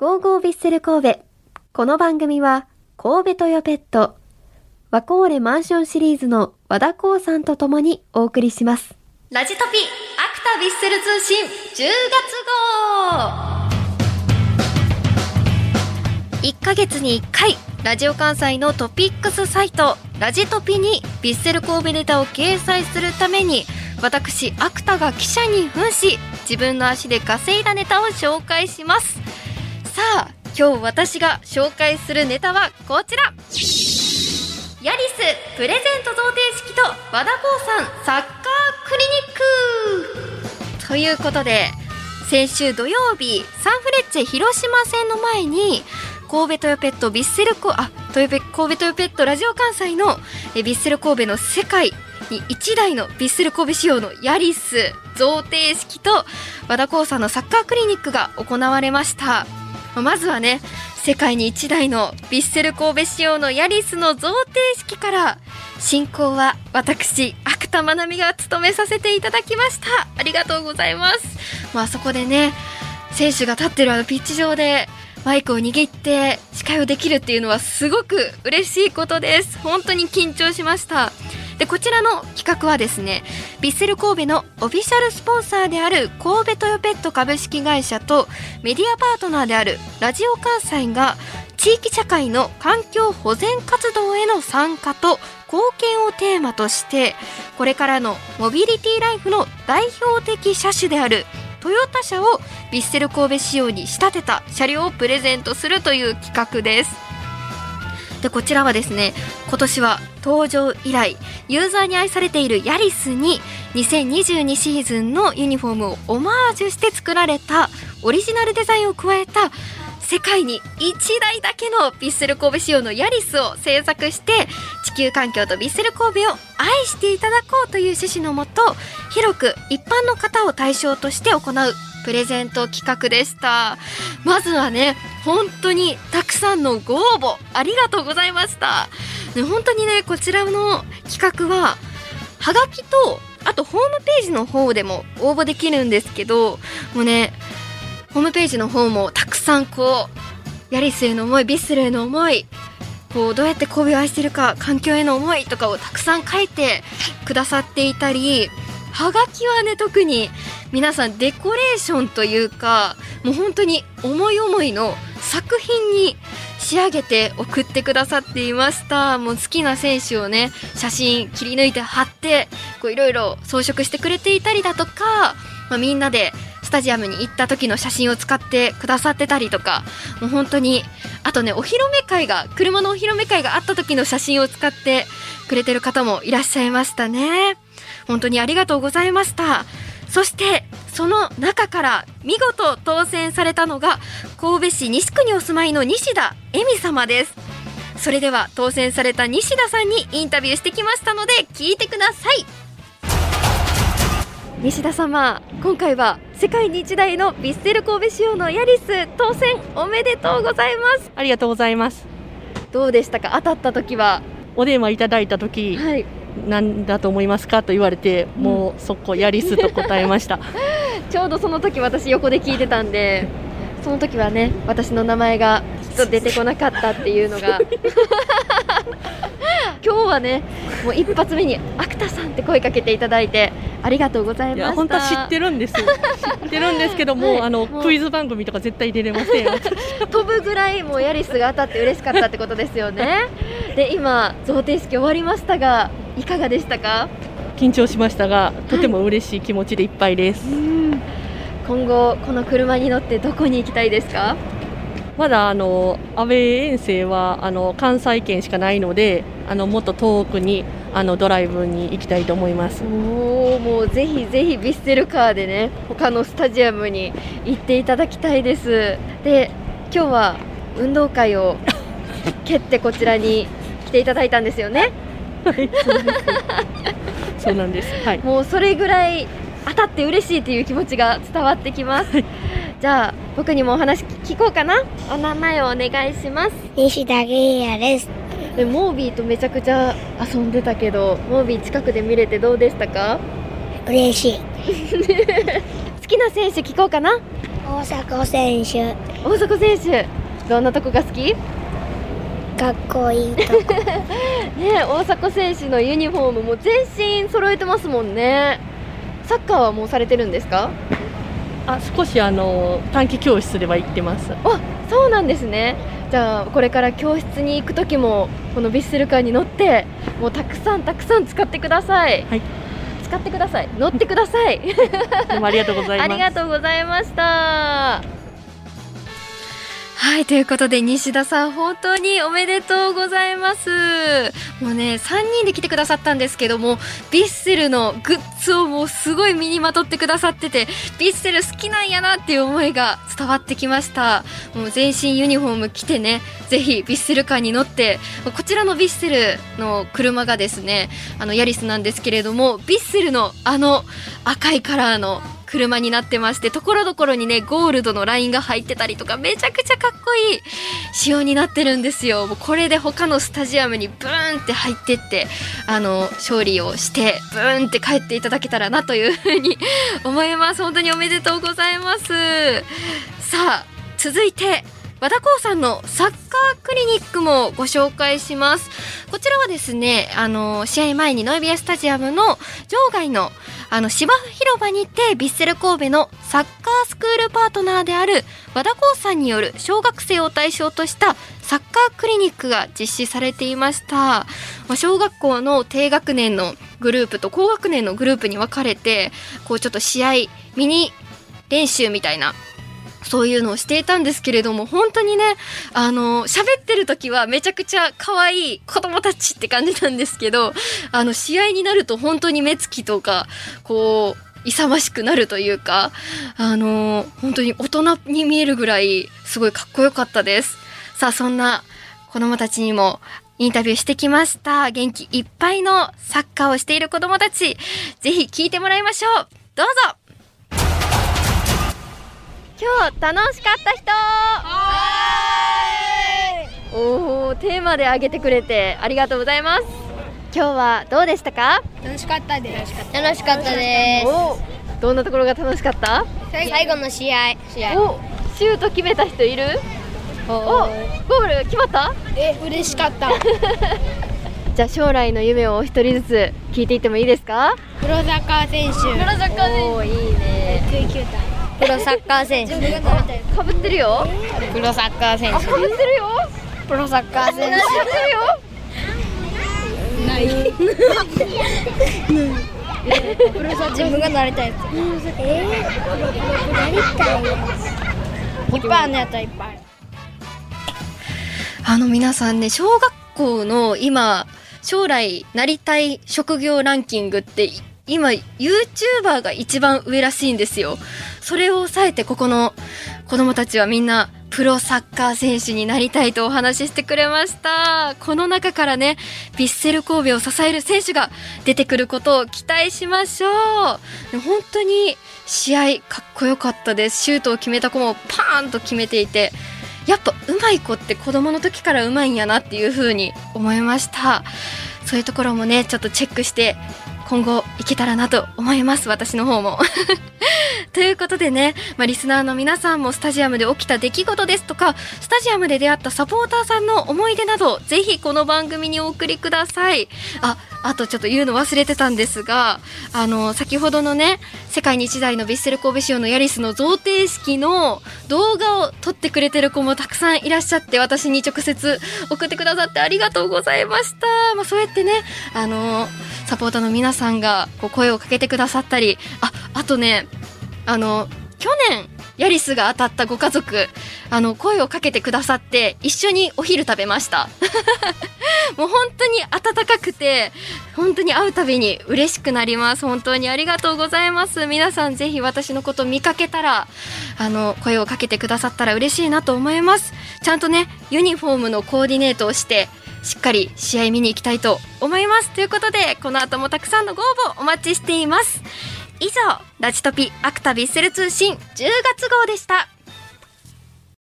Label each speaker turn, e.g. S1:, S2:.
S1: ゴーゴービッセル神戸。この番組は、神戸トヨペット、ワコーレマンションシリーズの和田光さんと共にお送りします。ラジトピ、アクタビッセル通信10月号 !1 ヶ月に1回、ラジオ関西のトピックスサイト、ラジトピにビッセル神戸ネタを掲載するために、私、アクタが記者に扮し、自分の足で稼いだネタを紹介します。さあ、今日私が紹介するネタはこちら。ヤリスプレゼント贈呈式と和田光さんサッカークリニック。ということで先週土曜日サンフレッチェ広島戦の前に神戸トヨペットビッセルコあトヨペ神戸トヨペットラジオ関西のえビッセル神戸の世界に1台のビッセル神戸仕様のヤリス贈呈式と和田光さんのサッカークリニックが行われました。まずはね世界に1台のビッセル神戸仕様のヤリスの贈呈式から進行は私芥田愛美が務めさせていただきました。ありがとうございます。まあそこでね選手が立ってるあのピッチ上でマイクを握って司会をできるっていうのはすごく嬉しいことです。本当に緊張しました。でこちらの企画はですねビッセル神戸のオフィシャルスポンサーである神戸トヨペット株式会社とメディアパートナーであるラジオ関西が地域社会の環境保全活動への参加と貢献をテーマとしてこれからのモビリティライフの代表的車種であるトヨタ車をビッセル神戸仕様に仕立てた車両をプレゼントするという企画です。でこちらはですね今年は登場以来ユーザーに愛されているヤリスに2022シーズンのユニフォームをオマージュして作られたオリジナルデザインを加えた世界に1台だけのピッセル神戸仕様のヤリスを制作して地球環境とヴィッセル神戸を愛していただこうという趣旨のもと広く一般の方を対象として行うプレゼント企画でした。まずはね本当にたくさんのご応募ありがとうございました、ね、本当にねこちらの企画ははがきとあとホームページの方でも応募できるんですけどもうねホームページの方もたくさんこうヤリスへの思いビッセルへの思いこうどうやって神戸を愛してるか環境への思いとかをたくさん書いてくださっていたりはがきはね特に皆さんデコレーションというかもう本当に思い思いの作品に仕上げて送ってくださっていました。もう好きな選手をね写真切り抜いて貼っていろいろ装飾してくれていたりだとか、まあ、みんなでスタジアムに行った時の写真を使ってくださってたりとかもう本当にあとねお披露目会が車のお披露目会があった時の写真を使ってくれてる方もいらっしゃいましたね。本当にありがとうございました。そしてその中から見事当選されたのが神戸市西区にお住まいの西田恵美様です。それでは当選された西田さんにインタビューしてきましたので聞いてください。西田様今回は世界に一台のビッセル神戸仕様のヤリス当選おめでとうございます。
S2: ありがとうございます。
S1: どうでしたか？当たった時は？
S2: お電話いただいた時、
S1: はい。
S2: 何だと思いますかと言われて、もうそこヤリスと答えました。
S1: ちょうどその時私横で聞いてたんでその時はね私の名前がきっと出てこなかったっていうのが。今日はねもう一発目に「アクタさん」って声かけていただいてありがとうございました。
S2: いや本当は知ってるんですよ。知ってるんですけども、
S1: はい。
S2: あのクイズ番組とか絶対出れません。
S1: 飛ぶぐらいもうヤリスが当たって嬉しかったってことですよね。で今贈呈式終わりましたがいかがでしたか？
S2: 緊張しましたが、とても嬉しい気持ちでいっぱいです。
S1: 今後この車に乗ってどこに行きたいですか？
S2: まだあのアウェー遠征はあの関西圏しかないので、あのもっと遠くにあのドライブに行きたいと思います。
S1: おおもうぜひぜひビッセルカーでね他のスタジアムに行っていただきたいですで今日は運動会を 蹴ってこちらに来ていただいたんですよね
S2: はい、そうなんです。はい。
S1: もうそれぐらい当たって嬉しいという気持ちが伝わってきますじゃあ僕にもお話聞こうかな？お名前をお願いします。
S3: 西田芸也です。
S1: でモービーとめちゃくちゃ遊んでたけどモービー近くで見れてどうでしたか？
S3: 嬉しい。
S1: 好きな選手聞こうかな？
S3: 大迫選手。
S1: 大迫選手。どんなとこが好き？
S3: かっこいい
S1: ね大迫選手のユニフォームも全身揃えてますもんね。サッカーはもうされてるんですか？
S2: あ少しあの短期教室では行ってます。
S1: あそうなんですね。じゃあこれから教室に行く時もこのビッセルカーに乗ってもうたくさんたくさん使ってください。
S2: はい。
S1: 使ってください。乗ってください。
S2: どうもありがとうございます。
S1: ありがとうございましたはいということで西田さん本当におめでとうございます。もうね3人で来てくださったんですけどもビッセルのグッズをもうすごい身にまとってくださっててビッセル好きなんやなっていう思いが伝わってきました。もう全身ユニフォーム着てねぜひビッセルカーに乗ってこちらのビッセルの車がですねあのヤリスなんですけれどもビッセルのあの赤いカラーの車になってましてところどころにねゴールドのラインが入ってたりとかめちゃくちゃかっこいい仕様になってるんですよ。もうこれで他のスタジアムにブーンって入ってってあの勝利をしてブーンって帰っていただけたらなというふうに 思います。本当におめでとうございます。さあ続いて和田光さんのサッカークリニックもご紹介します。こちらはですねあの試合前にノイビアスタジアムの場外のあの芝広場にてヴィッセル神戸のサッカースクールパートナーである和田光さんによる小学生を対象としたサッカークリニックが実施されていました、ま小学校の低学年のグループと高学年のグループに分かれてこうちょっと試合ミニ練習みたいなそういうのをしていたんですけれども、本当にね、あの、喋ってる時はめちゃくちゃ可愛い子供たちって感じなんですけど、あの、試合になると本当に目つきとか、こう、勇ましくなるというか、あの、本当に大人に見えるぐらい、すごいかっこよかったです。さあ、そんな子供たちにも、インタビューしてきました。元気いっぱいのサッカーをしている子供たち、ぜひ聞いてもらいましょう。どうぞ今日楽しかった人。おおテーマで挙げてくれてありがとうございます。今日はどうでしたか？
S3: 楽しかったです。楽しかったで
S1: おーどんなところが楽しかった？
S3: 最後。の試合。試
S1: おシュート決めた人いる？おゴール決まった？
S3: え嬉しかった。
S1: じゃあ将来の夢をお一人ずつ聞いていってもいいですか？
S3: プロサッカー選手。プロサッカ
S1: おーいいね
S3: プロサッカー選手。
S1: かぶってるよ。
S3: プロサッカー選
S1: あかぶってるよ。
S3: プロサッカー選
S1: かぶってるよ
S3: 自分がなりたいやつ。えー、なりたいいっぱいあるのやったらいっぱいあ
S1: の皆さんね、小学校の今、将来なりたい職業ランキングって、い今、YouTuber が一番上らしいんですよ。それを抑えて、ここの子供たちはみんな、プロサッカー選手になりたいとお話ししてくれました。この中からね、ヴィッセル神戸を支える選手が出てくることを期待しましょう。本当に試合かっこよかったです。シュートを決めた子もパーンと決めていて、やっぱ上手い子って子供の時から上手いんやなっていう風に思いましたそういうところもねちょっとチェックして今後いけたらなと思います私の方も。ということでね、まあ、リスナーの皆さんもスタジアムで起きた出来事ですとかスタジアムで出会ったサポーターさんの思い出などぜひこの番組にお送りください。ああとちょっと言うの忘れてたんですがあの先ほどのね世界に一台のヴィッセル神戸仕様のヤリスの贈呈式の動画を撮ってくれてる子もたくさんいらっしゃって私に直接送ってくださってありがとうございました、まあ、そうやってねあのサポーターの皆さんがこう声をかけてくださったりああとねあの去年ヤリスが当たったご家族あの声をかけてくださって一緒にお昼食べました。もう本当に温かくて本当に会うたびに嬉しくなります。本当にありがとうございます。皆さんぜひ私のこと見かけたらあの声をかけてくださったら嬉しいなと思います。ちゃんとねユニフォームのコーディネートをしてしっかり試合見に行きたいと思います。ということでこの後もたくさんのご応募お待ちしています。以上ラジトピアクタビッセル通信10月号でした。